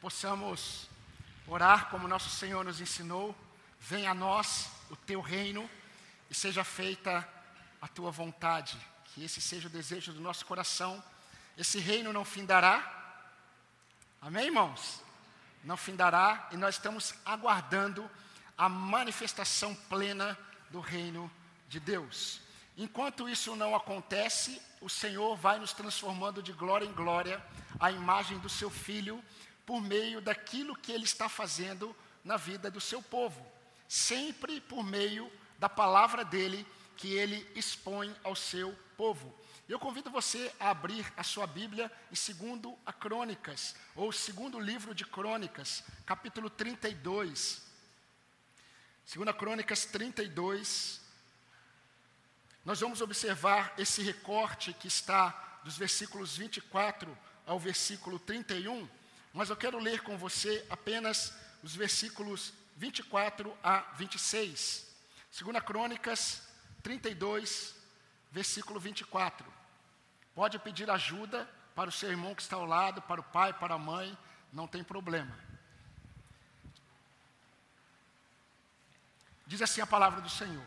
possamos orar como nosso Senhor nos ensinou. Venha a nós o teu reino e seja feita a tua vontade. Que esse seja o desejo do nosso coração. Esse reino não findará. Amém, irmãos? Não findará e nós estamos aguardando a manifestação plena do reino de Deus. Enquanto isso não acontece, o Senhor vai nos transformando de glória em glória a imagem do seu filho por meio daquilo que ele está fazendo na vida do seu povo, sempre por meio da palavra dele que ele expõe ao seu povo. Eu convido você a abrir a sua Bíblia em segundo a Crônicas, ou segundo livro de Crônicas, capítulo 32. Segunda Crônicas 32. Nós vamos observar esse recorte que está dos versículos 24 ao versículo 31, mas eu quero ler com você apenas os versículos 24 a 26. Segunda Crônicas 32, versículo 24. Pode pedir ajuda para o seu irmão que está ao lado, para o pai, para a mãe, não tem problema. Diz assim a palavra do Senhor.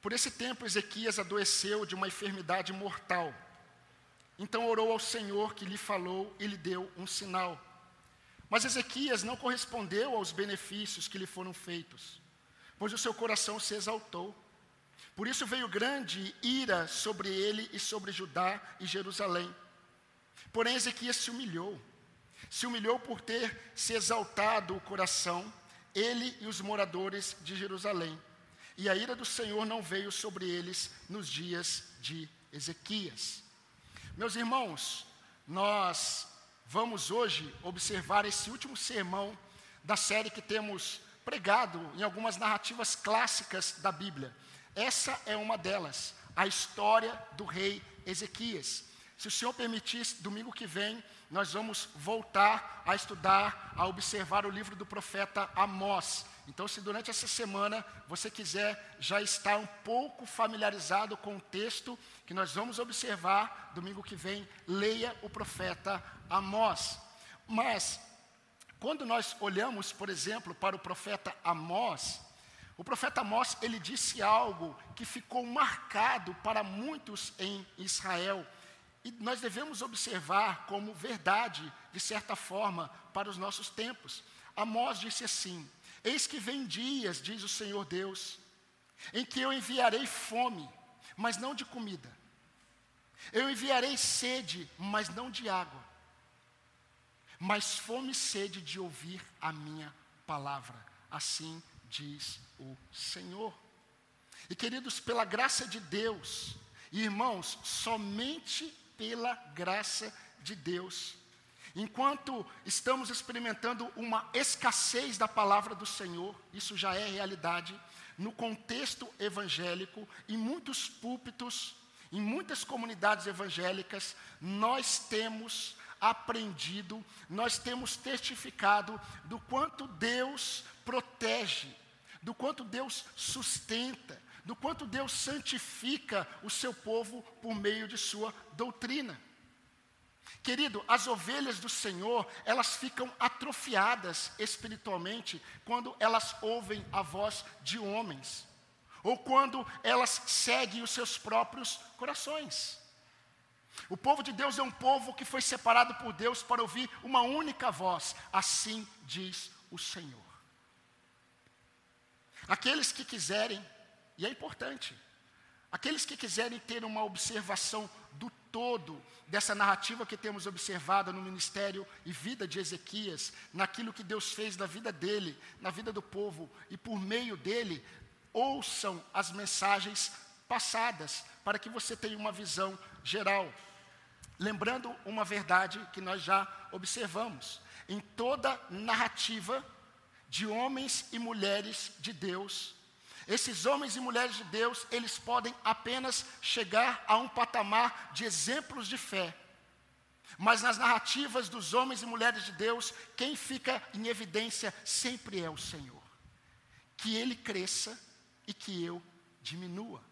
Por esse tempo, Ezequias adoeceu de uma enfermidade mortal. Então orou ao Senhor que lhe falou e lhe deu um sinal. Mas Ezequias não correspondeu aos benefícios que lhe foram feitos, pois o seu coração se exaltou. Por isso veio grande ira sobre ele e sobre Judá e Jerusalém. Porém, Ezequias se humilhou. Se humilhou por ter se exaltado o coração, ele e os moradores de Jerusalém. E a ira do Senhor não veio sobre eles nos dias de Ezequias. Meus irmãos, nós vamos hoje observar esse último sermão da série que temos pregado em algumas narrativas clássicas da Bíblia. Essa é uma delas, a história do rei Ezequias. Se o Senhor permitir, domingo que vem, nós vamos voltar a estudar, a observar o livro do profeta Amós. Então, se durante essa semana você quiser já estar um pouco familiarizado com o texto que nós vamos observar domingo que vem, leia o profeta Amós. Mas, quando nós olhamos, por exemplo, para o profeta Amós, o profeta Amós, ele disse algo que ficou marcado para muitos em Israel. E nós devemos observar como verdade, de certa forma, para os nossos tempos. Amós disse assim: Eis que vem dias, diz o Senhor Deus, em que eu enviarei fome, mas não de comida. Eu enviarei sede, mas não de água. Mas fome e sede de ouvir a minha palavra. Assim diz o Senhor. E queridos, pela graça de Deus, irmãos, somente pela graça de Deus, Enquanto estamos experimentando uma escassez da palavra do Senhor, isso já é realidade, no contexto evangélico, em muitos púlpitos, em muitas comunidades evangélicas, nós temos aprendido, nós temos testificado do quanto Deus protege, do quanto Deus sustenta, do quanto Deus santifica o seu povo por meio de sua doutrina. Querido, as ovelhas do Senhor, elas ficam atrofiadas espiritualmente quando elas ouvem a voz de homens, ou quando elas seguem os seus próprios corações. O povo de Deus é um povo que foi separado por Deus para ouvir uma única voz, assim diz o Senhor. Aqueles que quiserem, e é importante, aqueles que quiserem ter uma observação todo dessa narrativa que temos observado no ministério e vida de Ezequias, naquilo que Deus fez na vida dele, na vida do povo e por meio dele, ouçam as mensagens passadas, para que você tenha uma visão geral. Lembrando uma verdade que nós já observamos: em toda narrativa de homens e mulheres de Deus, esses homens e mulheres de Deus, eles podem apenas chegar a um patamar de exemplos de fé. Mas nas narrativas dos homens e mulheres de Deus, quem fica em evidência sempre é o Senhor. Que ele cresça e que eu diminua.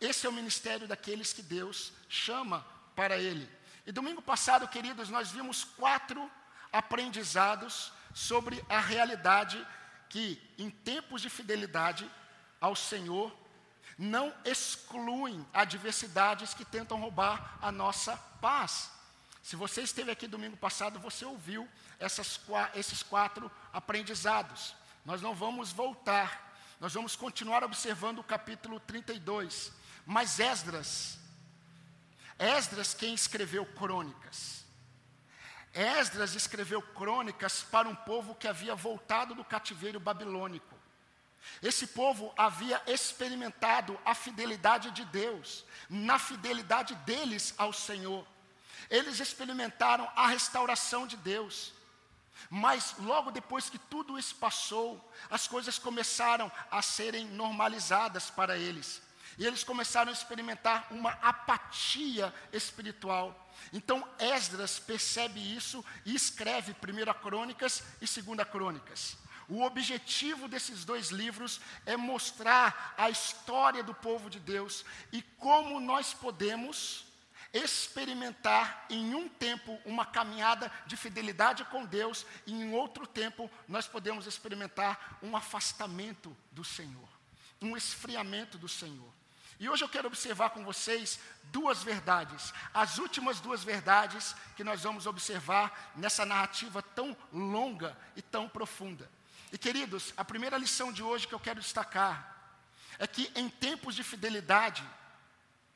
Esse é o ministério daqueles que Deus chama para ele. E domingo passado, queridos, nós vimos quatro aprendizados sobre a realidade que, em tempos de fidelidade ao Senhor, não excluem adversidades que tentam roubar a nossa paz. Se você esteve aqui domingo passado, você ouviu essas, esses quatro aprendizados. Nós não vamos voltar, nós vamos continuar observando o capítulo 32. Mas Esdras, Esdras quem escreveu crônicas. Esdras escreveu crônicas para um povo que havia voltado do cativeiro babilônico. Esse povo havia experimentado a fidelidade de Deus, na fidelidade deles ao Senhor. Eles experimentaram a restauração de Deus. Mas logo depois que tudo isso passou, as coisas começaram a serem normalizadas para eles. E eles começaram a experimentar uma apatia espiritual. Então Esdras percebe isso e escreve 1 Crônicas e 2 Crônicas. O objetivo desses dois livros é mostrar a história do povo de Deus e como nós podemos experimentar em um tempo uma caminhada de fidelidade com Deus e em outro tempo nós podemos experimentar um afastamento do Senhor, um esfriamento do Senhor. E hoje eu quero observar com vocês duas verdades, as últimas duas verdades que nós vamos observar nessa narrativa tão longa e tão profunda. E queridos, a primeira lição de hoje que eu quero destacar é que em tempos de fidelidade,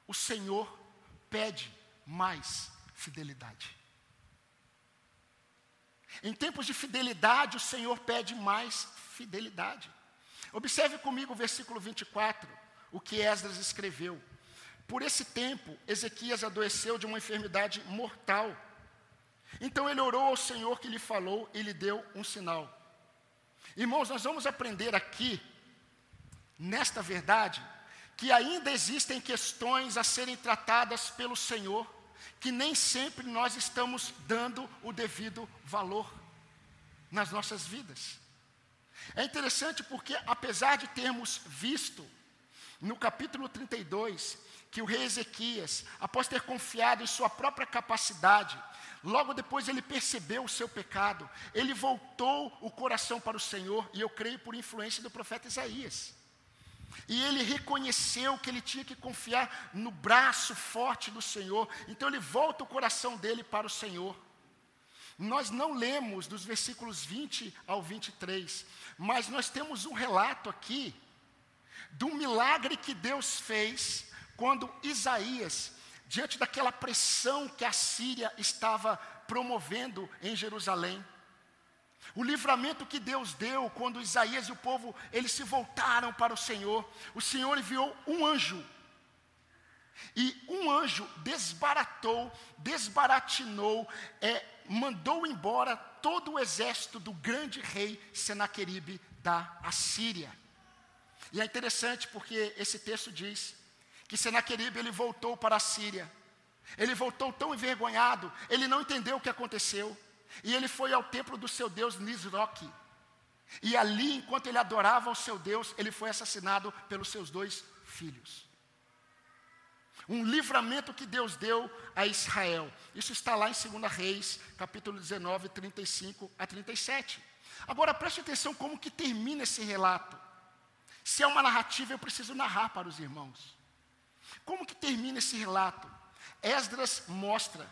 o Senhor pede mais fidelidade. Em tempos de fidelidade, o Senhor pede mais fidelidade. Observe comigo o versículo 24, o que Esdras escreveu. Por esse tempo, Ezequias adoeceu de uma enfermidade mortal. Então ele orou ao Senhor que lhe falou e lhe deu um sinal. Irmãos, nós vamos aprender aqui, nesta verdade, que ainda existem questões a serem tratadas pelo Senhor, que nem sempre nós estamos dando o devido valor nas nossas vidas. É interessante porque, apesar de termos visto no capítulo 32 que o rei Ezequias, após ter confiado em sua própria capacidade, Logo depois ele percebeu o seu pecado, ele voltou o coração para o Senhor, e eu creio por influência do profeta Isaías. E ele reconheceu que ele tinha que confiar no braço forte do Senhor, então ele volta o coração dele para o Senhor. Nós não lemos dos versículos 20 ao 23, mas nós temos um relato aqui do milagre que Deus fez quando Isaías diante daquela pressão que a Síria estava promovendo em Jerusalém. O livramento que Deus deu quando Isaías e o povo eles se voltaram para o Senhor. O Senhor enviou um anjo. E um anjo desbaratou, desbaratinou, é, mandou embora todo o exército do grande rei Senaqueribe da Assíria. E é interessante porque esse texto diz que Senaqueribe ele voltou para a Síria. Ele voltou tão envergonhado, ele não entendeu o que aconteceu. E ele foi ao templo do seu Deus Nisroque. E ali, enquanto ele adorava o seu Deus, ele foi assassinado pelos seus dois filhos. Um livramento que Deus deu a Israel. Isso está lá em 2 Reis, capítulo 19, 35 a 37. Agora preste atenção como que termina esse relato. Se é uma narrativa, eu preciso narrar para os irmãos. Como que termina esse relato? Esdras mostra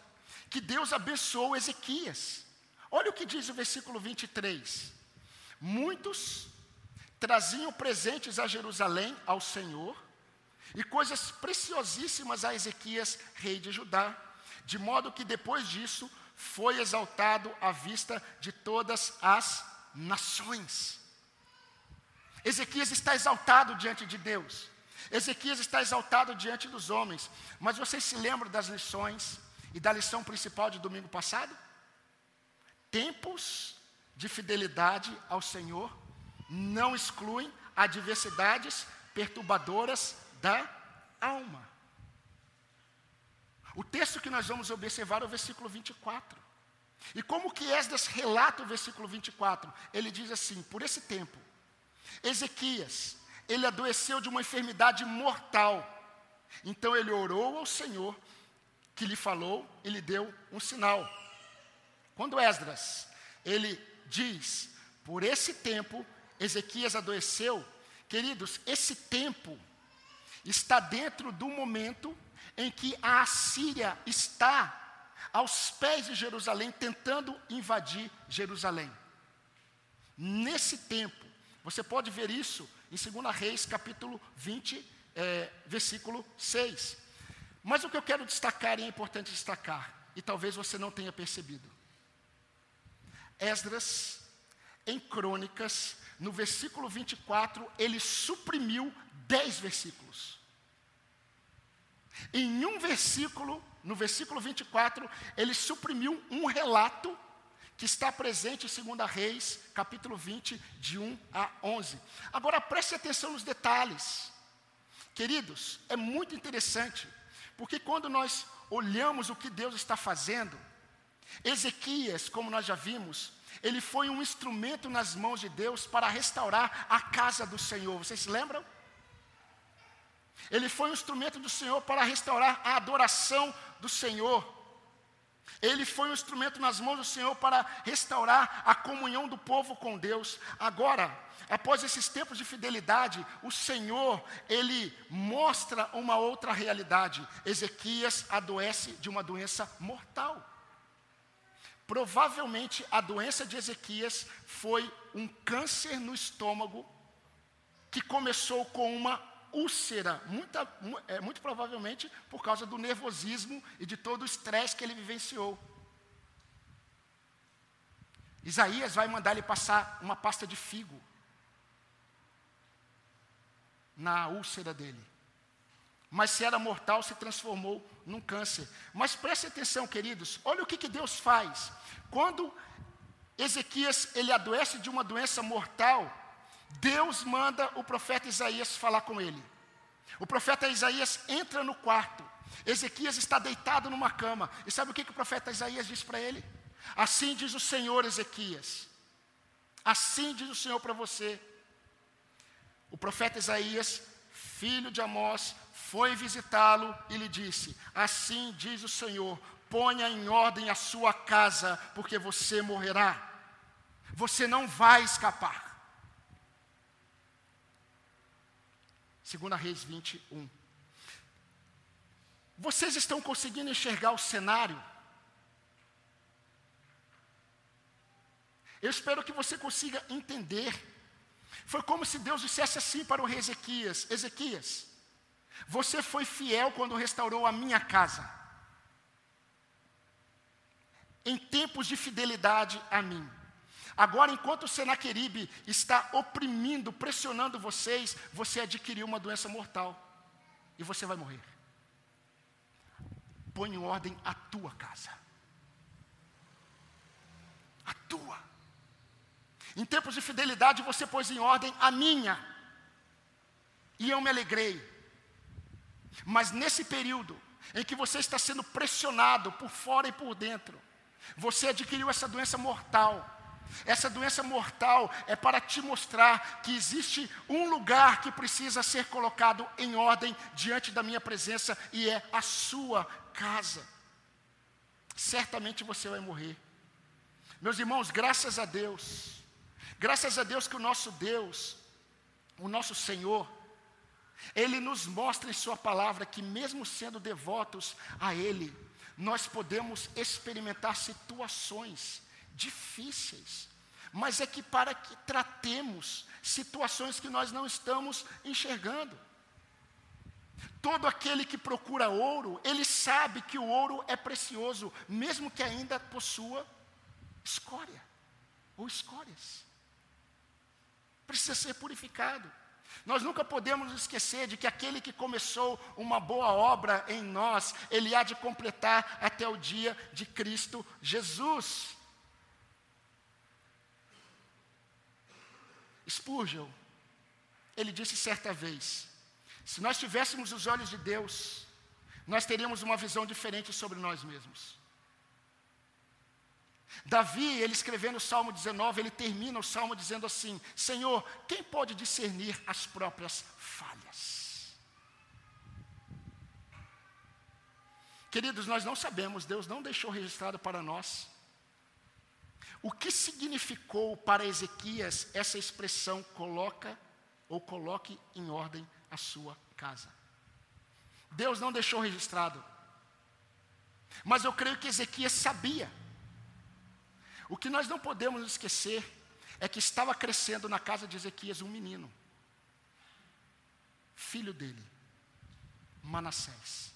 que Deus abençoou Ezequias. Olha o que diz o versículo 23. Muitos traziam presentes a Jerusalém ao Senhor e coisas preciosíssimas a Ezequias, rei de Judá, de modo que depois disso foi exaltado à vista de todas as nações. Ezequias está exaltado diante de Deus. Ezequias está exaltado diante dos homens, mas vocês se lembram das lições e da lição principal de domingo passado? Tempos de fidelidade ao Senhor não excluem adversidades perturbadoras da alma. O texto que nós vamos observar é o versículo 24. E como que Esdras relata o versículo 24? Ele diz assim: por esse tempo, Ezequias, ele adoeceu de uma enfermidade mortal. Então ele orou ao Senhor, que lhe falou e lhe deu um sinal. Quando Esdras ele diz: Por esse tempo, Ezequias adoeceu. Queridos, esse tempo está dentro do momento em que a Assíria está aos pés de Jerusalém, tentando invadir Jerusalém. Nesse tempo, você pode ver isso em 2 Reis, capítulo 20, é, versículo 6. Mas o que eu quero destacar, e é importante destacar, e talvez você não tenha percebido. Esdras, em Crônicas, no versículo 24, ele suprimiu 10 versículos. Em um versículo, no versículo 24, ele suprimiu um relato que está presente em 2 Reis, capítulo 20, de 1 a 11. Agora preste atenção nos detalhes. Queridos, é muito interessante, porque quando nós olhamos o que Deus está fazendo, Ezequias, como nós já vimos, ele foi um instrumento nas mãos de Deus para restaurar a casa do Senhor. Vocês se lembram? Ele foi um instrumento do Senhor para restaurar a adoração do Senhor. Ele foi um instrumento nas mãos do Senhor para restaurar a comunhão do povo com Deus. Agora, após esses tempos de fidelidade, o Senhor, ele mostra uma outra realidade. Ezequias adoece de uma doença mortal. Provavelmente a doença de Ezequias foi um câncer no estômago que começou com uma úlcera, muita, é, muito provavelmente por causa do nervosismo e de todo o estresse que ele vivenciou. Isaías vai mandar ele passar uma pasta de figo na úlcera dele. Mas se era mortal, se transformou num câncer. Mas preste atenção, queridos, olha o que, que Deus faz. Quando Ezequias ele adoece de uma doença mortal, Deus manda o profeta Isaías falar com ele. O profeta Isaías entra no quarto. Ezequias está deitado numa cama. E sabe o que, que o profeta Isaías diz para ele? Assim diz o Senhor, Ezequias. Assim diz o Senhor para você. O profeta Isaías, filho de Amós, foi visitá-lo e lhe disse: Assim diz o Senhor: ponha em ordem a sua casa, porque você morrerá. Você não vai escapar. Segunda Reis 21. Vocês estão conseguindo enxergar o cenário? Eu espero que você consiga entender. Foi como se Deus dissesse assim para o rei Ezequias: Ezequias, você foi fiel quando restaurou a minha casa. Em tempos de fidelidade a mim. Agora, enquanto o Senaqueribe está oprimindo, pressionando vocês, você adquiriu uma doença mortal e você vai morrer. Põe em ordem a tua casa. A tua. Em tempos de fidelidade, você pôs em ordem a minha. E eu me alegrei. Mas nesse período em que você está sendo pressionado por fora e por dentro, você adquiriu essa doença mortal essa doença mortal é para te mostrar que existe um lugar que precisa ser colocado em ordem diante da minha presença e é a sua casa. Certamente você vai morrer. Meus irmãos, graças a Deus, graças a Deus que o nosso Deus, o nosso Senhor, Ele nos mostra em Sua palavra que, mesmo sendo devotos a Ele, nós podemos experimentar situações difíceis, mas é que para que tratemos situações que nós não estamos enxergando. Todo aquele que procura ouro, ele sabe que o ouro é precioso, mesmo que ainda possua escória ou escórias. Precisa ser purificado. Nós nunca podemos esquecer de que aquele que começou uma boa obra em nós, ele há de completar até o dia de Cristo Jesus. Spurgeon, ele disse certa vez: se nós tivéssemos os olhos de Deus, nós teríamos uma visão diferente sobre nós mesmos. Davi, ele escrevendo o Salmo 19, ele termina o Salmo dizendo assim: Senhor, quem pode discernir as próprias falhas? Queridos, nós não sabemos, Deus não deixou registrado para nós o que significou para Ezequias essa expressão coloca ou coloque em ordem a sua casa. Deus não deixou registrado. Mas eu creio que Ezequias sabia. O que nós não podemos esquecer é que estava crescendo na casa de Ezequias um menino, filho dele, Manassés,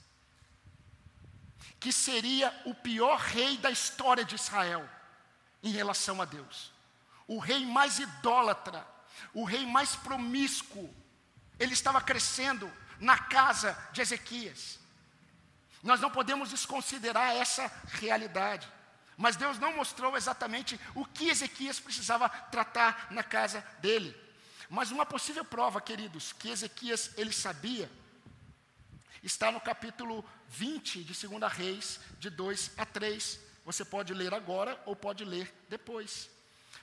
que seria o pior rei da história de Israel em relação a Deus, o rei mais idólatra, o rei mais promíscuo, ele estava crescendo na casa de Ezequias. Nós não podemos desconsiderar essa realidade. Mas Deus não mostrou exatamente o que Ezequias precisava tratar na casa dele. Mas uma possível prova, queridos, que Ezequias ele sabia, está no capítulo 20 de 2 Reis, de 2 a 3. Você pode ler agora ou pode ler depois.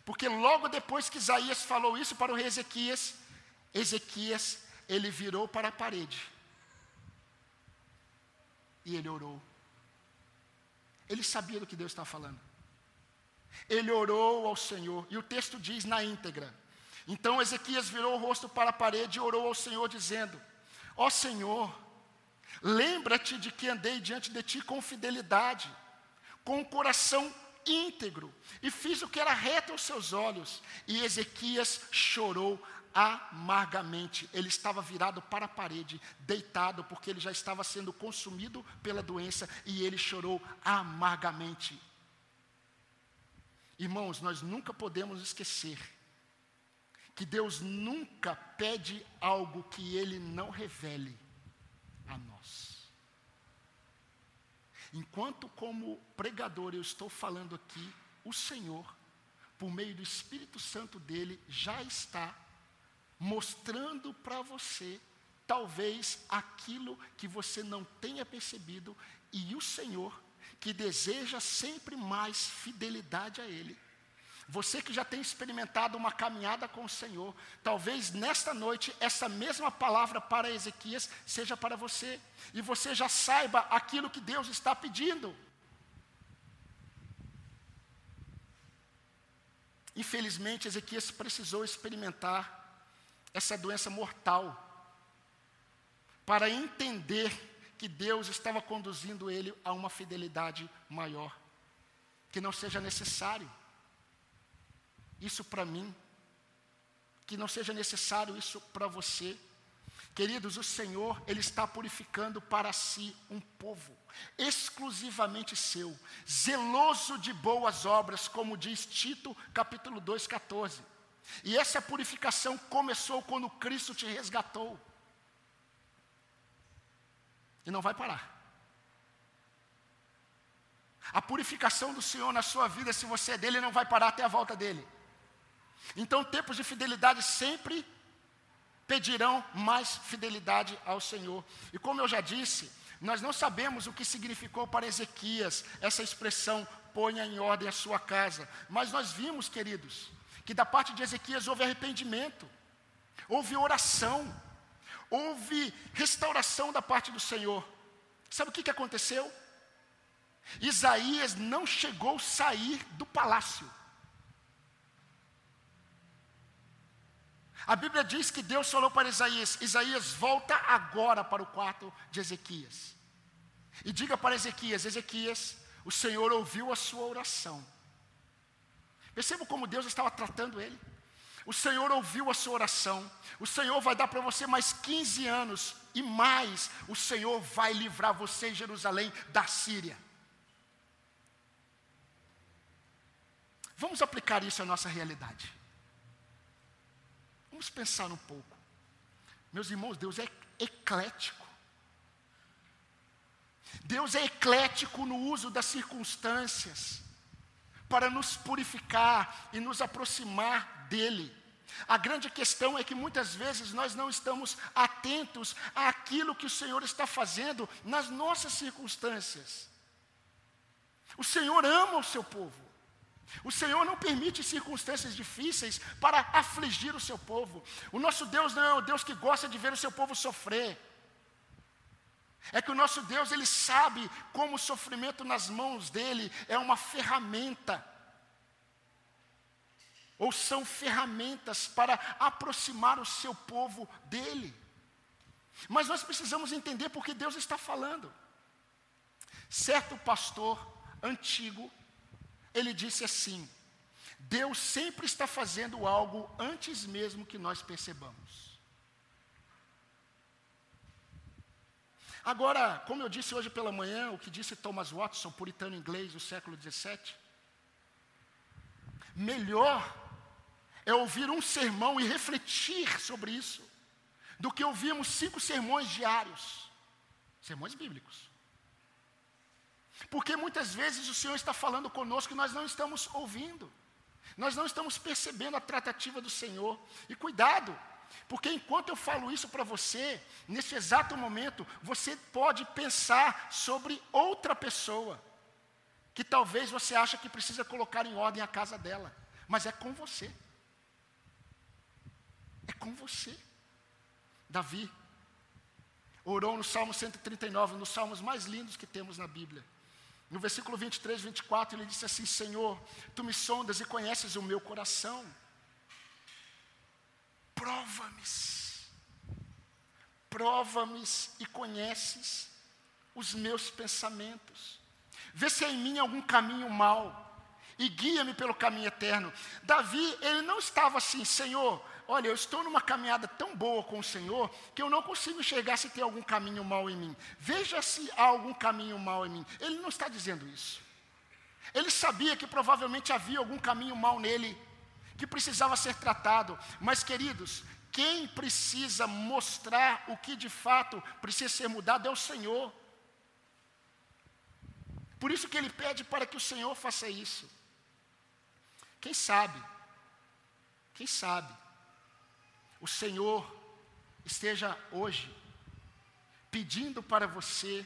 Porque logo depois que Isaías falou isso para o rei Ezequias, Ezequias ele virou para a parede. E ele orou. Ele sabia do que Deus estava falando. Ele orou ao Senhor, e o texto diz na íntegra. Então Ezequias virou o rosto para a parede e orou ao Senhor, dizendo: Ó Senhor, lembra-te de que andei diante de ti com fidelidade, com o coração íntegro, e fiz o que era reto aos seus olhos. E Ezequias chorou amargamente. Ele estava virado para a parede, deitado, porque ele já estava sendo consumido pela doença e ele chorou amargamente. Irmãos, nós nunca podemos esquecer que Deus nunca pede algo que Ele não revele a nós. Enquanto, como pregador, eu estou falando aqui, o Senhor, por meio do Espírito Santo dele, já está mostrando para você, talvez, aquilo que você não tenha percebido, e o Senhor, que deseja sempre mais fidelidade a Ele. Você que já tem experimentado uma caminhada com o Senhor, talvez nesta noite essa mesma palavra para Ezequias seja para você, e você já saiba aquilo que Deus está pedindo. Infelizmente, Ezequias precisou experimentar essa doença mortal, para entender que Deus estava conduzindo ele a uma fidelidade maior, que não seja necessário isso para mim, que não seja necessário isso para você. Queridos, o Senhor, Ele está purificando para si um povo, exclusivamente seu, zeloso de boas obras, como diz Tito, capítulo 2, 14. E essa purificação começou quando Cristo te resgatou. E não vai parar. A purificação do Senhor na sua vida, se você é dele, não vai parar até a volta dele. Então, tempos de fidelidade sempre pedirão mais fidelidade ao Senhor. E como eu já disse, nós não sabemos o que significou para Ezequias essa expressão, ponha em ordem a sua casa. Mas nós vimos, queridos, que da parte de Ezequias houve arrependimento, houve oração, houve restauração da parte do Senhor. Sabe o que, que aconteceu? Isaías não chegou a sair do palácio. A Bíblia diz que Deus falou para Isaías: Isaías, volta agora para o quarto de Ezequias. E diga para Ezequias: Ezequias, o Senhor ouviu a sua oração. Perceba como Deus estava tratando ele. O Senhor ouviu a sua oração. O Senhor vai dar para você mais 15 anos e mais. O Senhor vai livrar você Jerusalém da Síria. Vamos aplicar isso à nossa realidade. Vamos pensar um pouco. Meus irmãos, Deus é eclético. Deus é eclético no uso das circunstâncias para nos purificar e nos aproximar dele. A grande questão é que muitas vezes nós não estamos atentos àquilo que o Senhor está fazendo nas nossas circunstâncias. O Senhor ama o seu povo. O Senhor não permite circunstâncias difíceis para afligir o seu povo. O nosso Deus não é o Deus que gosta de ver o seu povo sofrer. É que o nosso Deus, ele sabe como o sofrimento nas mãos dele é uma ferramenta ou são ferramentas para aproximar o seu povo dele. Mas nós precisamos entender porque Deus está falando. Certo pastor antigo, ele disse assim: Deus sempre está fazendo algo antes mesmo que nós percebamos. Agora, como eu disse hoje pela manhã, o que disse Thomas Watson, puritano inglês do século XVII, melhor é ouvir um sermão e refletir sobre isso, do que ouvirmos cinco sermões diários, sermões bíblicos. Porque muitas vezes o Senhor está falando conosco e nós não estamos ouvindo. Nós não estamos percebendo a tratativa do Senhor. E cuidado, porque enquanto eu falo isso para você, nesse exato momento, você pode pensar sobre outra pessoa, que talvez você acha que precisa colocar em ordem a casa dela, mas é com você. É com você. Davi orou no Salmo 139, um dos salmos mais lindos que temos na Bíblia. No versículo 23, 24, ele disse assim: Senhor, tu me sondas e conheces o meu coração. Prova-me, prova-me e conheces os meus pensamentos. Vê se há em mim algum caminho mau e guia-me pelo caminho eterno. Davi, ele não estava assim, Senhor, olha, eu estou numa caminhada tão boa com o Senhor que eu não consigo enxergar se tem algum caminho mal em mim. Veja se há algum caminho mal em mim. Ele não está dizendo isso. Ele sabia que provavelmente havia algum caminho mal nele que precisava ser tratado. Mas, queridos, quem precisa mostrar o que de fato precisa ser mudado é o Senhor. Por isso que ele pede para que o Senhor faça isso. Quem sabe? Quem sabe? O Senhor esteja hoje pedindo para você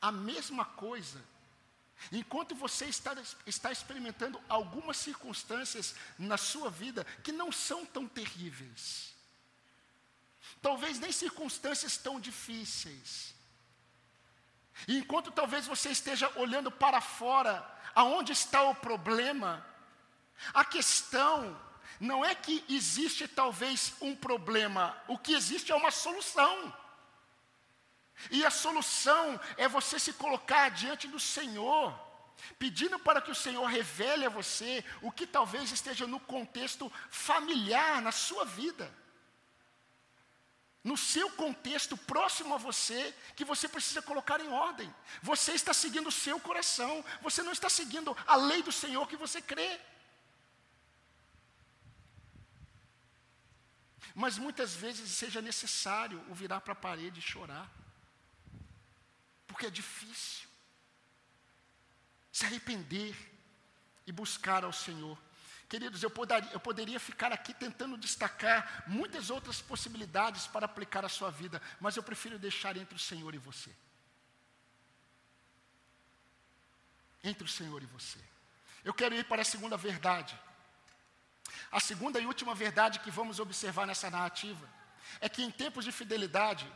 a mesma coisa, enquanto você está, está experimentando algumas circunstâncias na sua vida que não são tão terríveis, talvez nem circunstâncias tão difíceis, enquanto talvez você esteja olhando para fora, aonde está o problema, a questão não é que existe talvez um problema, o que existe é uma solução. E a solução é você se colocar diante do Senhor, pedindo para que o Senhor revele a você o que talvez esteja no contexto familiar, na sua vida. No seu contexto próximo a você, que você precisa colocar em ordem. Você está seguindo o seu coração, você não está seguindo a lei do Senhor que você crê. Mas muitas vezes seja necessário o virar para a parede e chorar. Porque é difícil. Se arrepender e buscar ao Senhor. Queridos, eu poderia, eu poderia ficar aqui tentando destacar muitas outras possibilidades para aplicar a sua vida, mas eu prefiro deixar entre o Senhor e você. Entre o Senhor e você. Eu quero ir para a segunda verdade. A segunda e última verdade que vamos observar nessa narrativa é que em tempos de fidelidade,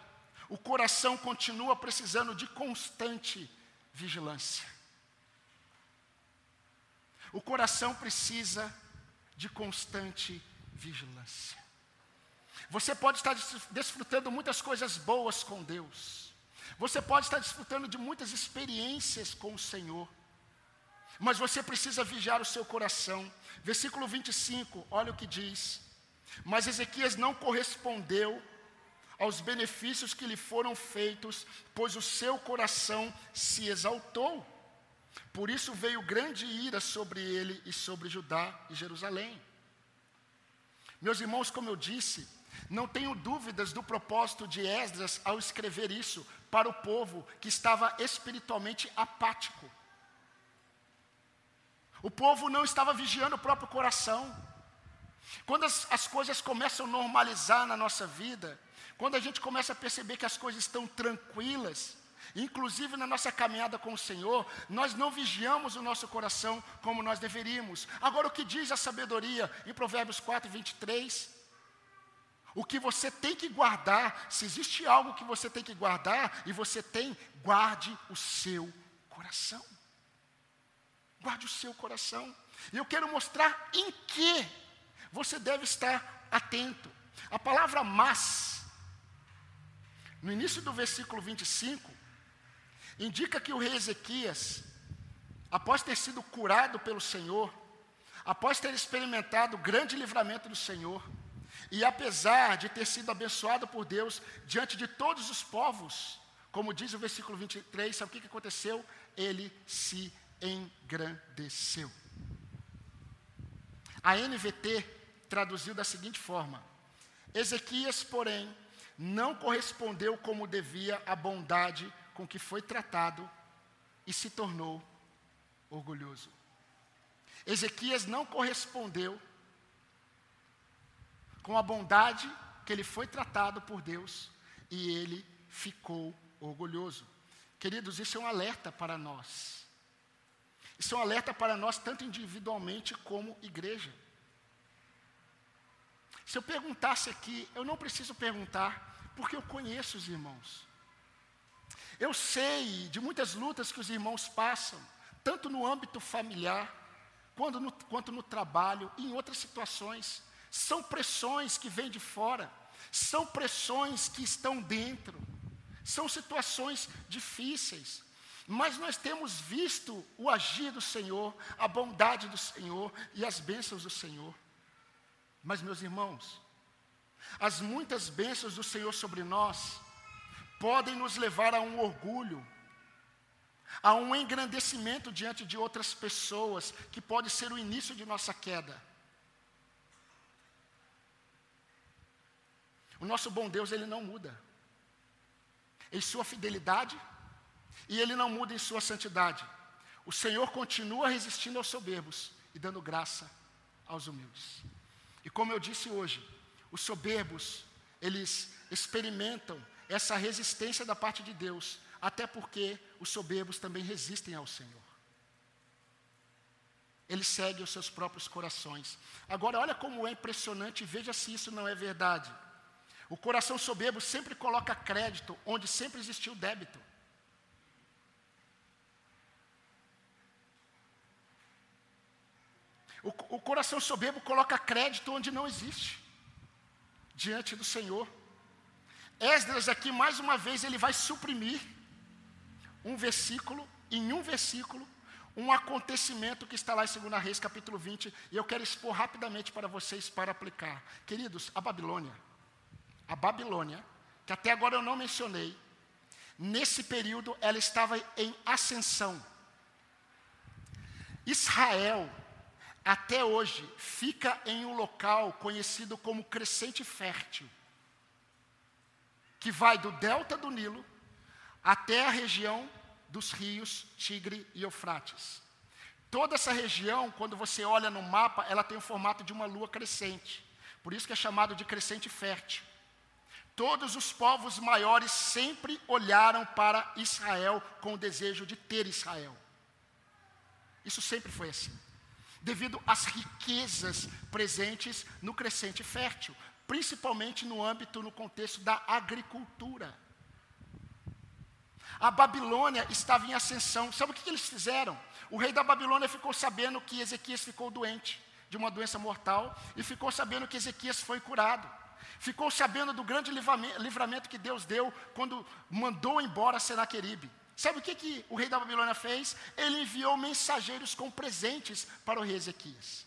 o coração continua precisando de constante vigilância. O coração precisa de constante vigilância. Você pode estar desfrutando muitas coisas boas com Deus. Você pode estar desfrutando de muitas experiências com o Senhor. Mas você precisa vigiar o seu coração. Versículo 25, olha o que diz. Mas Ezequias não correspondeu aos benefícios que lhe foram feitos, pois o seu coração se exaltou. Por isso veio grande ira sobre ele e sobre Judá e Jerusalém. Meus irmãos, como eu disse, não tenho dúvidas do propósito de Esdras ao escrever isso para o povo que estava espiritualmente apático. O povo não estava vigiando o próprio coração. Quando as, as coisas começam a normalizar na nossa vida, quando a gente começa a perceber que as coisas estão tranquilas, inclusive na nossa caminhada com o Senhor, nós não vigiamos o nosso coração como nós deveríamos. Agora, o que diz a sabedoria em Provérbios 4, 23? O que você tem que guardar, se existe algo que você tem que guardar, e você tem, guarde o seu coração. Guarde o seu coração. E eu quero mostrar em que você deve estar atento. A palavra mas, no início do versículo 25, indica que o rei Ezequias, após ter sido curado pelo Senhor, após ter experimentado o grande livramento do Senhor, e apesar de ter sido abençoado por Deus diante de todos os povos, como diz o versículo 23, sabe o que, aconteceu? Ele se engrandeceu. A NVT traduziu da seguinte forma: Ezequias, porém, não correspondeu como devia à bondade com que foi tratado e se tornou orgulhoso. Ezequias não correspondeu com a bondade que ele foi tratado por Deus e ele ficou orgulhoso. Queridos, isso é um alerta para nós. Isso é um alerta para nós, tanto individualmente como igreja. Se eu perguntasse aqui, eu não preciso perguntar, porque eu conheço os irmãos. Eu sei de muitas lutas que os irmãos passam, tanto no âmbito familiar, quanto no, quanto no trabalho e em outras situações. São pressões que vêm de fora, são pressões que estão dentro, são situações difíceis. Mas nós temos visto o agir do Senhor, a bondade do Senhor e as bênçãos do Senhor. Mas, meus irmãos, as muitas bênçãos do Senhor sobre nós podem nos levar a um orgulho, a um engrandecimento diante de outras pessoas, que pode ser o início de nossa queda. O nosso bom Deus, ele não muda. Em sua fidelidade, e ele não muda em sua santidade. O Senhor continua resistindo aos soberbos e dando graça aos humildes. E como eu disse hoje, os soberbos, eles experimentam essa resistência da parte de Deus, até porque os soberbos também resistem ao Senhor. Eles seguem os seus próprios corações. Agora, olha como é impressionante, veja se isso não é verdade. O coração soberbo sempre coloca crédito onde sempre existiu débito. O, o coração soberbo coloca crédito onde não existe, diante do Senhor. Esdras aqui, mais uma vez, ele vai suprimir um versículo, em um versículo, um acontecimento que está lá em 2 Reis, capítulo 20, e eu quero expor rapidamente para vocês para aplicar. Queridos, a Babilônia, a Babilônia, que até agora eu não mencionei, nesse período ela estava em ascensão. Israel até hoje fica em um local conhecido como Crescente Fértil, que vai do delta do Nilo até a região dos rios Tigre e Eufrates. Toda essa região, quando você olha no mapa, ela tem o formato de uma lua crescente. Por isso que é chamado de crescente fértil. Todos os povos maiores sempre olharam para Israel com o desejo de ter Israel. Isso sempre foi assim devido às riquezas presentes no crescente fértil, principalmente no âmbito, no contexto da agricultura. A Babilônia estava em ascensão. Sabe o que, eles fizeram? O rei da Babilônia ficou sabendo que Ezequias ficou doente de uma doença mortal e ficou sabendo que Ezequias foi curado. Ficou sabendo do grande livramento que Deus deu quando mandou embora Senaqueribe. Sabe o que, que o rei da Babilônia fez? Ele enviou mensageiros com presentes para o rei Ezequias.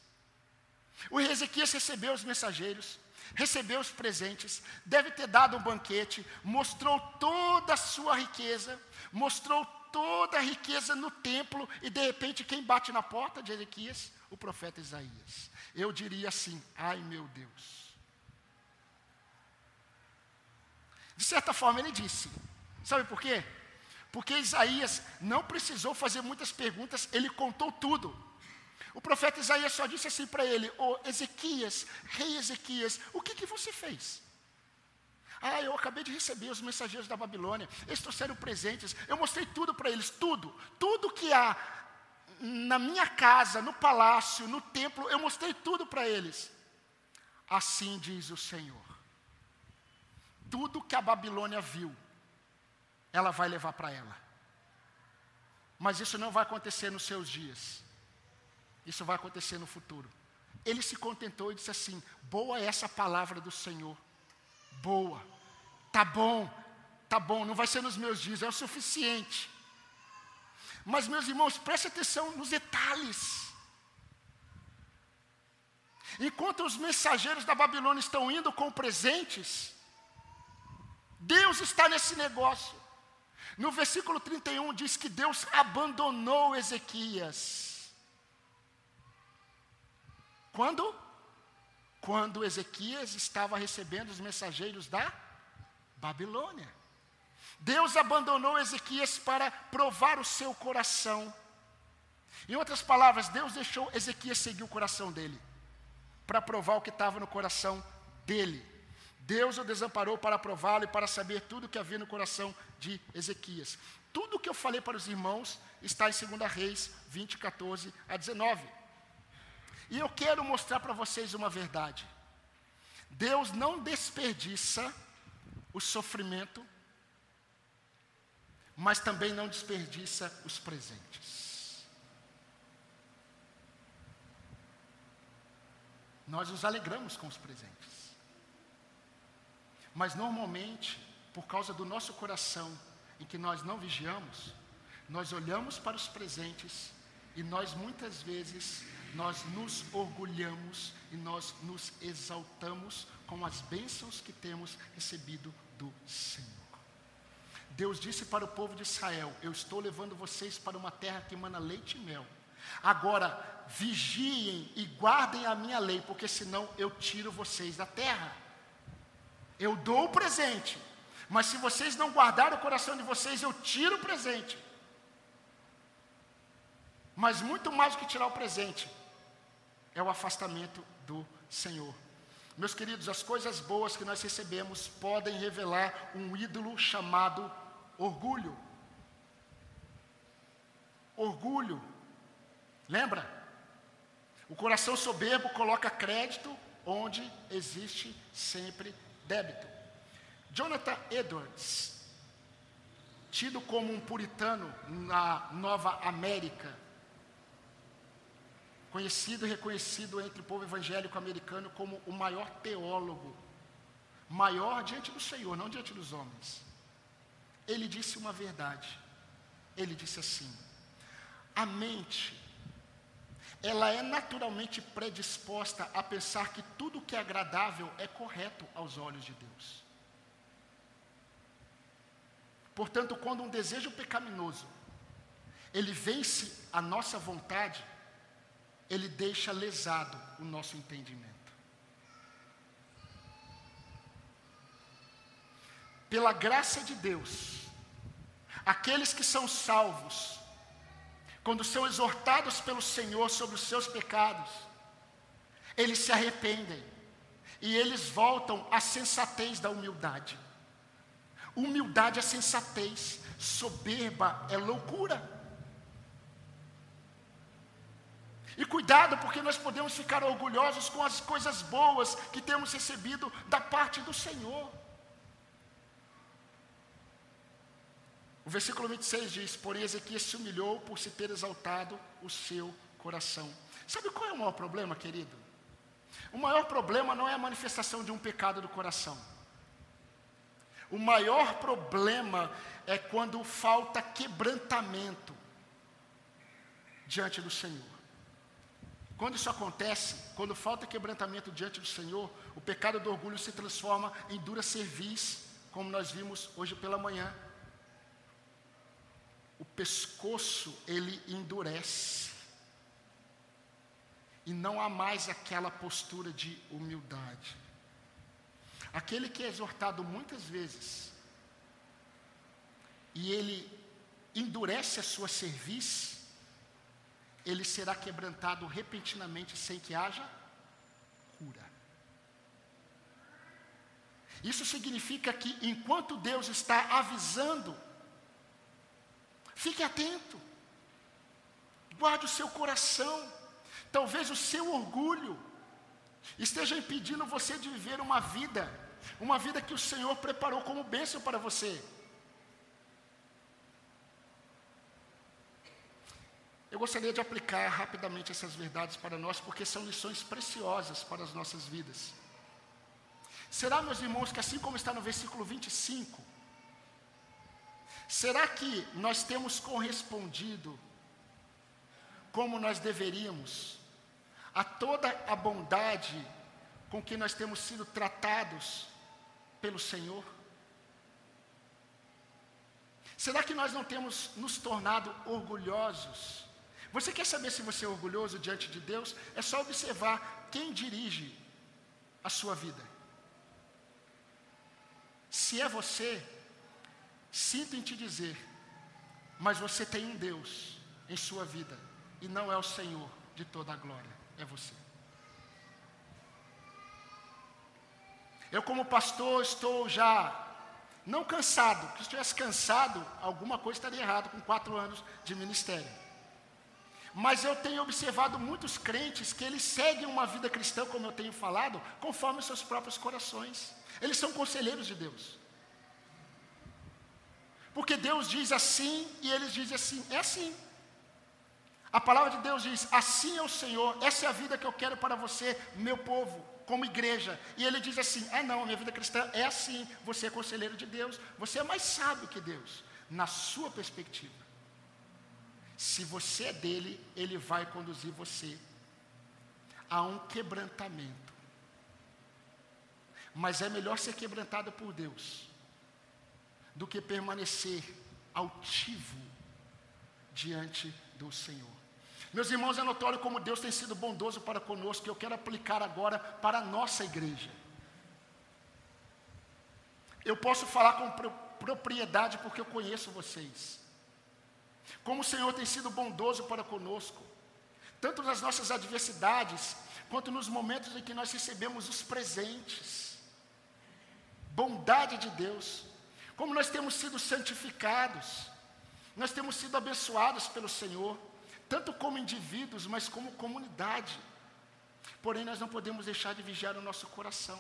O rei Ezequias recebeu os mensageiros, recebeu os presentes, deve ter dado um banquete, mostrou toda a sua riqueza, mostrou toda a riqueza no templo, e de repente quem bate na porta de Ezequias? O profeta Isaías. Eu diria assim: ai meu Deus. De certa forma ele disse, sabe por quê? Porque Isaías não precisou fazer muitas perguntas, ele contou tudo. O profeta Isaías só disse assim para ele: Ô oh, Ezequias, rei Ezequias, o que, que você fez? Ah, eu acabei de receber os mensageiros da Babilônia, eles trouxeram presentes, eu mostrei tudo para eles, tudo, tudo que há na minha casa, no palácio, no templo, eu mostrei tudo para eles. Assim diz o Senhor: tudo que a Babilônia viu, ela vai levar para ela. Mas isso não vai acontecer nos seus dias. Isso vai acontecer no futuro. ele se contentou e disse assim: Boa é essa palavra do Senhor. Boa. Tá bom. Tá bom, não vai ser nos meus dias, é o suficiente. Mas, meus irmãos, preste atenção nos detalhes. Enquanto os mensageiros da Babilônia estão indo com presentes, Deus está nesse negócio. No versículo 31 diz que Deus abandonou Ezequias. Quando? Quando Ezequias estava recebendo os mensageiros da Babilônia. Deus abandonou Ezequias para provar o seu coração. Em outras palavras, Deus deixou Ezequias seguir o coração dele, para provar o que estava no coração dele. Deus o desamparou para prová-lo e para saber tudo o que havia no coração de Ezequias. Tudo o que eu falei para os irmãos está em 2 Reis 20, 14 a 19. E eu quero mostrar para vocês uma verdade. Deus não desperdiça o sofrimento mas também não desperdiça os presentes. Nós nos alegramos com os presentes. Mas normalmente, por causa do nosso coração, em que nós não vigiamos, nós olhamos para os presentes e nós muitas vezes nós nos orgulhamos e nós nos exaltamos com as bênçãos que temos recebido do Senhor. Deus disse para o povo de Israel: Eu estou levando vocês para uma terra que emana leite e mel. Agora, vigiem e guardem a minha lei, porque senão eu tiro vocês da terra. Eu dou o presente, mas se vocês não guardarem o coração de vocês, eu tiro o presente. Mas muito mais do que tirar o presente, é o afastamento do Senhor. Meus queridos, as coisas boas que nós recebemos podem revelar um ídolo chamado Orgulho. Orgulho. Lembra? O coração soberbo coloca crédito onde existe sempre débito. Jonathan Edwards, tido como um puritano na Nova América, conhecido e reconhecido entre o povo evangélico americano como o maior teólogo, maior diante do Senhor, não diante dos homens ele disse uma verdade. Ele disse assim: a mente, ela é naturalmente predisposta a pensar que tudo que é agradável é correto aos olhos de Deus. Portanto, quando um desejo pecaminoso ele vence a nossa vontade, ele deixa lesado o nosso entendimento. Pela graça de Deus, Aqueles que são salvos, quando são exortados pelo Senhor sobre os seus pecados, eles se arrependem e eles voltam à sensatez da humildade. Humildade é sensatez, soberba é loucura. E cuidado, porque nós podemos ficar orgulhosos com as coisas boas que temos recebido da parte do Senhor. O versículo 26 diz: Porém, Ezequias se humilhou por se ter exaltado o seu coração. Sabe qual é o maior problema, querido? O maior problema não é a manifestação de um pecado do coração. O maior problema é quando falta quebrantamento diante do Senhor. Quando isso acontece, quando falta quebrantamento diante do Senhor, o pecado do orgulho se transforma em dura cerviz, como nós vimos hoje pela manhã pescoço ele endurece. E não há mais aquela postura de humildade. Aquele que é exortado muitas vezes e ele endurece a sua cerviz, ele será quebrantado repentinamente sem que haja cura. Isso significa que enquanto Deus está avisando Fique atento. Guarde o seu coração. Talvez o seu orgulho esteja impedindo você de viver uma vida, uma vida que o Senhor preparou como bênção para você. Eu gostaria de aplicar rapidamente essas verdades para nós, porque são lições preciosas para as nossas vidas. Será, meus irmãos, que assim como está no versículo 25, será que nós temos correspondido como nós deveríamos a toda a bondade com que nós temos sido tratados pelo Senhor? Será que nós não temos nos tornado orgulhosos? Você quer saber se você é orgulhoso diante de Deus? É só observar quem dirige a sua vida. Se é você, sinto em te dizer, mas você tem um Deus em sua vida, e não é o Senhor de toda a glória, é você. Eu, como pastor, estou já não cansado, se estivesse cansado, alguma coisa estaria errado com quatro anos de ministério. Mas eu tenho observado muitos crentes que eles seguem uma vida cristã, como eu tenho falado, conforme seus próprios corações. Eles são conselheiros de Deus. Porque Deus diz assim e eles dizem assim, é assim. A palavra de Deus diz: Assim é o Senhor, essa é a vida que eu quero para você, meu povo como igreja. E ele diz assim: ah, não, minha vida cristã é assim. Você é conselheiro de Deus, você é mais sábio que Deus, na sua perspectiva. Se você é dele, ele vai conduzir você a um quebrantamento. Mas é melhor ser quebrantado por Deus do que permanecer altivo diante do Senhor. Meus irmãos, é notório como Deus tem sido bondoso para conosco, que eu quero aplicar agora para a nossa igreja. Eu posso falar com propriedade porque eu conheço vocês. Como o Senhor tem sido bondoso para conosco, tanto nas nossas adversidades, quanto nos momentos em que nós recebemos os presentes. Bondade de Deus, como nós temos sido santificados, nós temos sido abençoados pelo Senhor tanto como indivíduos, mas como comunidade. Porém, nós não podemos deixar de vigiar o nosso coração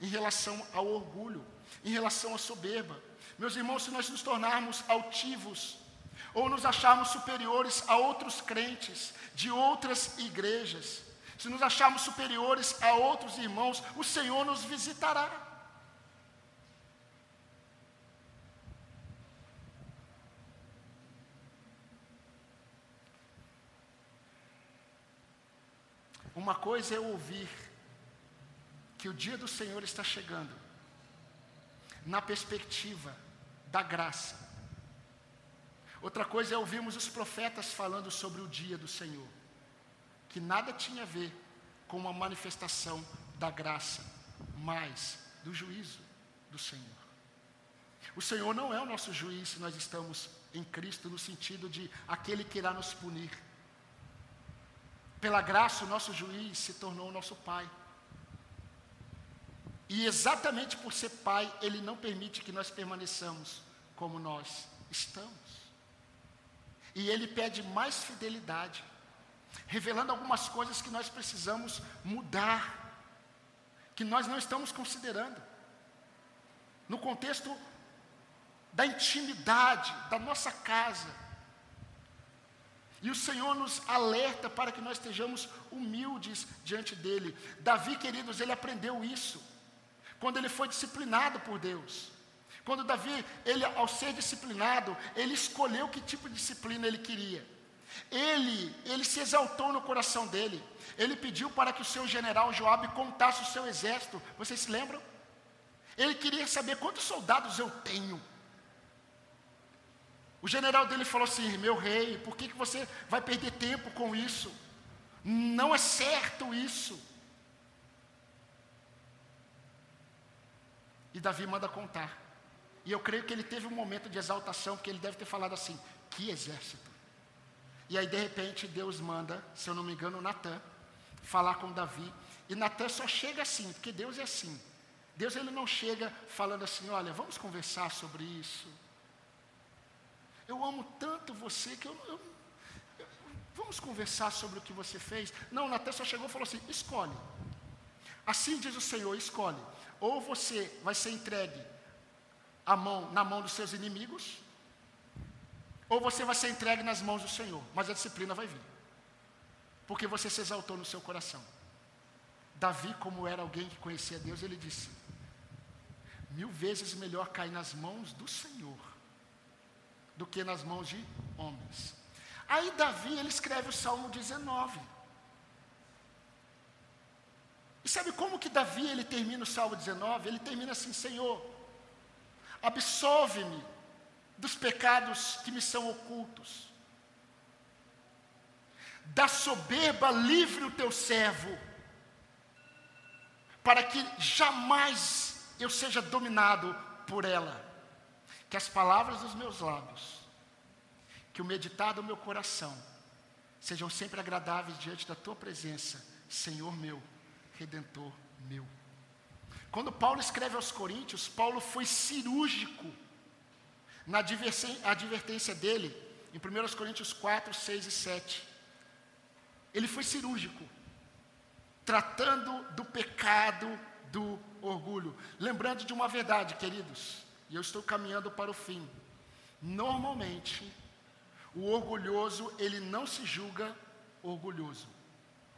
em relação ao orgulho, em relação à soberba. Meus irmãos, se nós nos tornarmos altivos, ou nos acharmos superiores a outros crentes de outras igrejas, se nos acharmos superiores a outros irmãos, o Senhor nos visitará. Uma coisa é ouvir que o dia do Senhor está chegando, na perspectiva da graça. Outra coisa é ouvirmos os profetas falando sobre o dia do Senhor, que nada tinha a ver com uma manifestação da graça, mas do juízo do Senhor. O Senhor não é o nosso juiz se nós estamos em Cristo, no sentido de aquele que irá nos punir. Pela graça, o nosso juiz se tornou o nosso pai. E exatamente por ser pai, ele não permite que nós permaneçamos como nós estamos. E ele pede mais fidelidade, revelando algumas coisas que nós precisamos mudar, que nós não estamos considerando. No contexto da intimidade da nossa casa, e o Senhor nos alerta para que nós estejamos humildes diante dele. Davi, queridos, ele aprendeu isso quando ele foi disciplinado por Deus. Quando Davi, ele ao ser disciplinado, ele escolheu que tipo de disciplina ele queria. Ele, ele se exaltou no coração dele. Ele pediu para que o seu general Joabe contasse o seu exército. Vocês se lembram? Ele queria saber quantos soldados eu tenho. O general dele falou assim: Meu rei, por que, que você vai perder tempo com isso? Não é certo isso. E Davi manda contar. E eu creio que ele teve um momento de exaltação, porque ele deve ter falado assim: Que exército. E aí, de repente, Deus manda, se eu não me engano, Natan, falar com Davi. E Natan só chega assim, porque Deus é assim. Deus ele não chega falando assim: Olha, vamos conversar sobre isso. Eu amo tanto você que eu, eu, eu, Vamos conversar sobre o que você fez? Não, Natan só chegou e falou assim: escolhe. Assim diz o Senhor: escolhe. Ou você vai ser entregue mão, na mão dos seus inimigos, ou você vai ser entregue nas mãos do Senhor, mas a disciplina vai vir, porque você se exaltou no seu coração. Davi, como era alguém que conhecia Deus, ele disse: mil vezes melhor cair nas mãos do Senhor do que nas mãos de homens. Aí Davi, ele escreve o Salmo 19. E sabe como que Davi, ele termina o Salmo 19? Ele termina assim, Senhor, absolve-me dos pecados que me são ocultos. Da soberba livre o teu servo, para que jamais eu seja dominado por ela. Que as palavras dos meus lábios, que o meditar do meu coração, sejam sempre agradáveis diante da tua presença, Senhor meu, Redentor meu. Quando Paulo escreve aos Coríntios, Paulo foi cirúrgico na advertência dele, em 1 Coríntios 4, 6 e 7. Ele foi cirúrgico, tratando do pecado do orgulho. Lembrando de uma verdade, queridos, e eu estou caminhando para o fim. Normalmente, o orgulhoso, ele não se julga orgulhoso,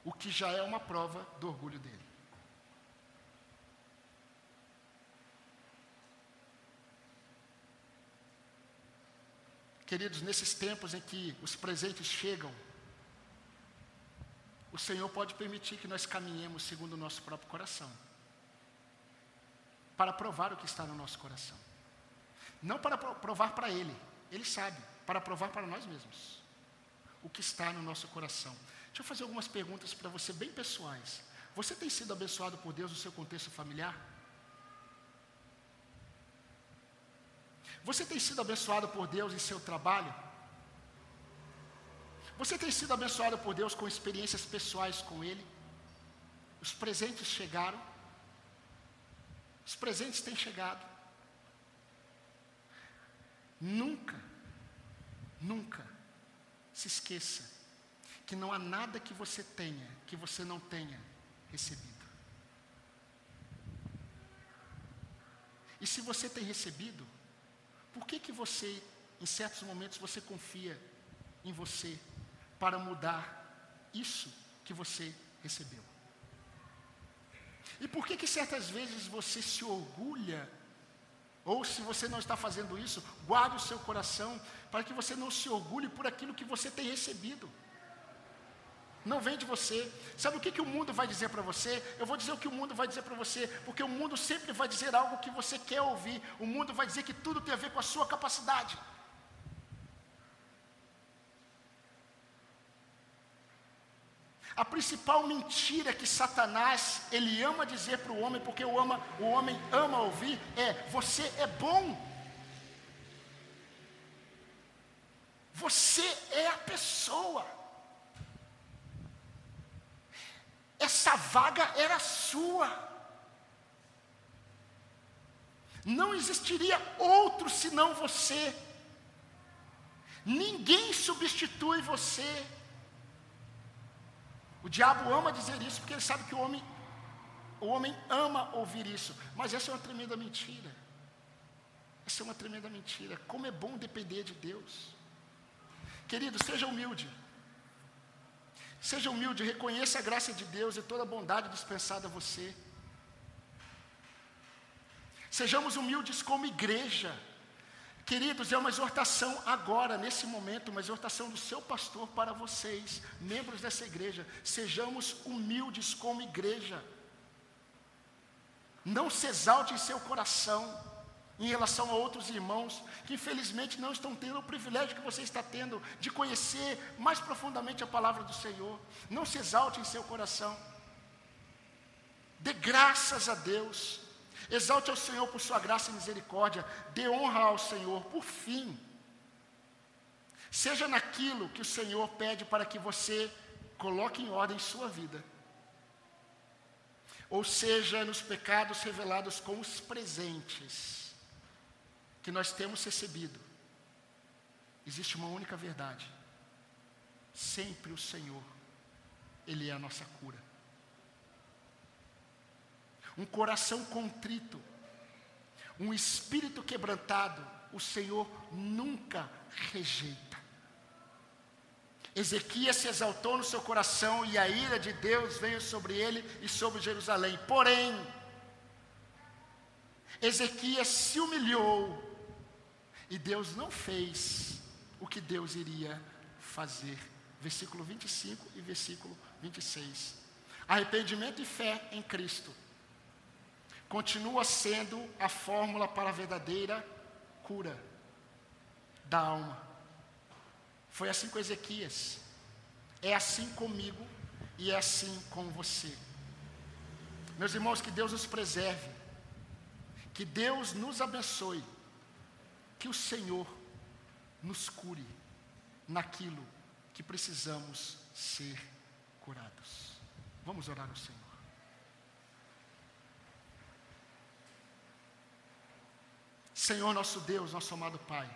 o que já é uma prova do orgulho dele. Queridos, nesses tempos em que os presentes chegam, o Senhor pode permitir que nós caminhemos segundo o nosso próprio coração para provar o que está no nosso coração. Não para provar para Ele, Ele sabe, para provar para nós mesmos o que está no nosso coração. Deixa eu fazer algumas perguntas para você, bem pessoais. Você tem sido abençoado por Deus no seu contexto familiar? Você tem sido abençoado por Deus em seu trabalho? Você tem sido abençoado por Deus com experiências pessoais com Ele? Os presentes chegaram? Os presentes têm chegado. Nunca, nunca se esqueça que não há nada que você tenha que você não tenha recebido. E se você tem recebido, por que que você, em certos momentos, você confia em você para mudar isso que você recebeu? E por que que certas vezes você se orgulha? Ou se você não está fazendo isso, guarde o seu coração para que você não se orgulhe por aquilo que você tem recebido. Não vem de você. Sabe o que, que o mundo vai dizer para você? Eu vou dizer o que o mundo vai dizer para você, porque o mundo sempre vai dizer algo que você quer ouvir. O mundo vai dizer que tudo tem a ver com a sua capacidade. A principal mentira que Satanás ele ama dizer para o homem, porque o, ama, o homem ama ouvir, é: você é bom. Você é a pessoa. Essa vaga era sua. Não existiria outro senão você. Ninguém substitui você. O diabo ama dizer isso porque ele sabe que o homem, o homem ama ouvir isso. Mas essa é uma tremenda mentira. Essa é uma tremenda mentira. Como é bom depender de Deus. Querido, seja humilde. Seja humilde, reconheça a graça de Deus e toda a bondade dispensada a você. Sejamos humildes como igreja. Queridos, é uma exortação agora, nesse momento, uma exortação do seu pastor para vocês, membros dessa igreja. Sejamos humildes como igreja. Não se exalte em seu coração em relação a outros irmãos que infelizmente não estão tendo o privilégio que você está tendo de conhecer mais profundamente a palavra do Senhor. Não se exalte em seu coração. Dê graças a Deus Exalte ao Senhor por sua graça e misericórdia. Dê honra ao Senhor. Por fim, seja naquilo que o Senhor pede para que você coloque em ordem sua vida. Ou seja, nos pecados revelados com os presentes que nós temos recebido. Existe uma única verdade. Sempre o Senhor, Ele é a nossa cura um coração contrito, um espírito quebrantado, o Senhor nunca rejeita. Ezequias se exaltou no seu coração e a ira de Deus veio sobre ele e sobre Jerusalém. Porém, Ezequias se humilhou e Deus não fez o que Deus iria fazer. Versículo 25 e versículo 26. Arrependimento e fé em Cristo continua sendo a fórmula para a verdadeira cura da alma. Foi assim com Ezequias. É assim comigo e é assim com você. Meus irmãos, que Deus nos preserve. Que Deus nos abençoe. Que o Senhor nos cure naquilo que precisamos ser curados. Vamos orar ao Senhor. Senhor nosso Deus, nosso amado Pai.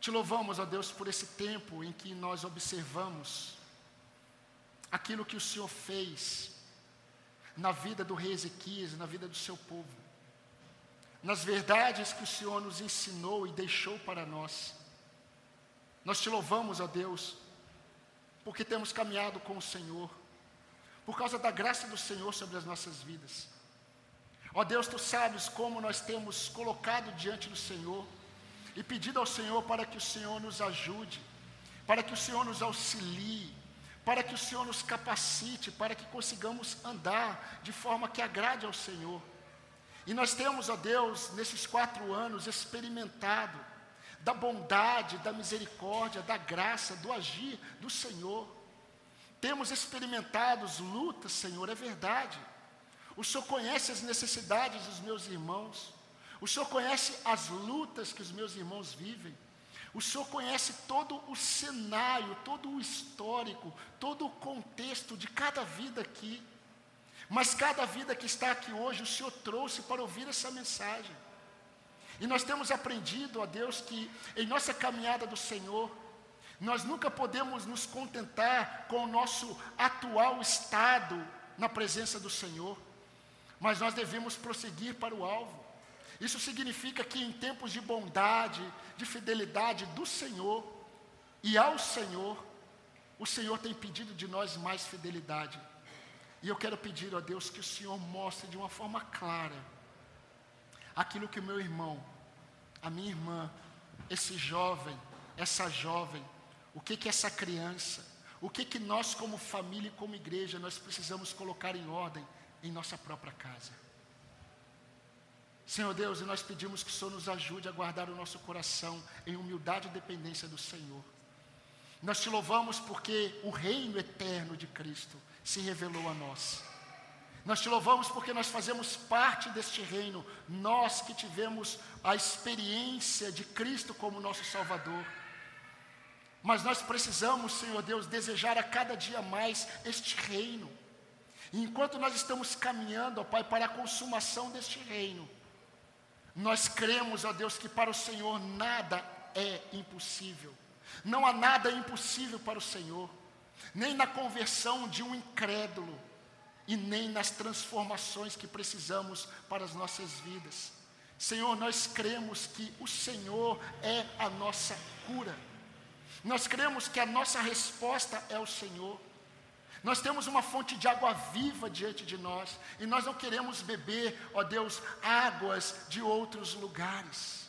Te louvamos, ó Deus, por esse tempo em que nós observamos aquilo que o Senhor fez na vida do rei Ezequias, na vida do seu povo, nas verdades que o Senhor nos ensinou e deixou para nós. Nós te louvamos, ó Deus, porque temos caminhado com o Senhor, por causa da graça do Senhor sobre as nossas vidas. Ó Deus, tu sabes como nós temos colocado diante do Senhor e pedido ao Senhor para que o Senhor nos ajude, para que o Senhor nos auxilie, para que o Senhor nos capacite, para que consigamos andar de forma que agrade ao Senhor. E nós temos, ó Deus, nesses quatro anos, experimentado da bondade, da misericórdia, da graça, do agir do Senhor. Temos experimentado lutas, Senhor, é verdade. O Senhor conhece as necessidades dos meus irmãos. O Senhor conhece as lutas que os meus irmãos vivem. O Senhor conhece todo o cenário, todo o histórico, todo o contexto de cada vida aqui. Mas cada vida que está aqui hoje, o Senhor trouxe para ouvir essa mensagem. E nós temos aprendido, ó Deus, que em nossa caminhada do Senhor, nós nunca podemos nos contentar com o nosso atual estado na presença do Senhor, mas nós devemos prosseguir para o alvo. Isso significa que em tempos de bondade, de fidelidade do Senhor e ao Senhor, o Senhor tem pedido de nós mais fidelidade. E eu quero pedir a Deus que o Senhor mostre de uma forma clara aquilo que o meu irmão, a minha irmã, esse jovem, essa jovem, o que que essa criança, o que que nós como família e como igreja nós precisamos colocar em ordem em nossa própria casa. Senhor Deus, e nós pedimos que o Senhor nos ajude a guardar o nosso coração em humildade e dependência do Senhor. Nós te louvamos porque o reino eterno de Cristo se revelou a nós. Nós te louvamos porque nós fazemos parte deste reino, nós que tivemos a experiência de Cristo como nosso Salvador. Mas nós precisamos, Senhor Deus, desejar a cada dia mais este reino. E enquanto nós estamos caminhando, ó Pai, para a consumação deste reino, nós cremos, ó Deus, que para o Senhor nada é impossível. Não há nada impossível para o Senhor, nem na conversão de um incrédulo, e nem nas transformações que precisamos para as nossas vidas. Senhor, nós cremos que o Senhor é a nossa cura. Nós cremos que a nossa resposta é o Senhor. Nós temos uma fonte de água viva diante de nós e nós não queremos beber, ó Deus, águas de outros lugares.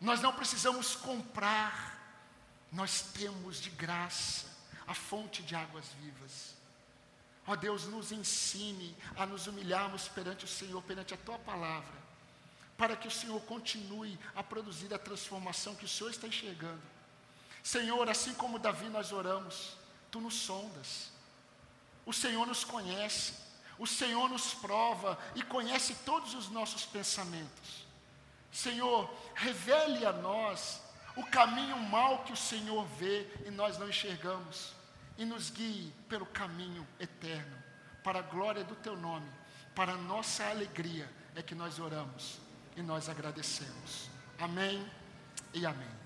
Nós não precisamos comprar, nós temos de graça a fonte de águas vivas. Ó Deus, nos ensine a nos humilharmos perante o Senhor, perante a tua palavra, para que o Senhor continue a produzir a transformação que o Senhor está enxergando. Senhor, assim como Davi nós oramos, tu nos sondas. O Senhor nos conhece, o Senhor nos prova e conhece todos os nossos pensamentos. Senhor, revele a nós o caminho mal que o Senhor vê e nós não enxergamos, e nos guie pelo caminho eterno, para a glória do Teu nome, para a nossa alegria é que nós oramos e nós agradecemos. Amém e amém.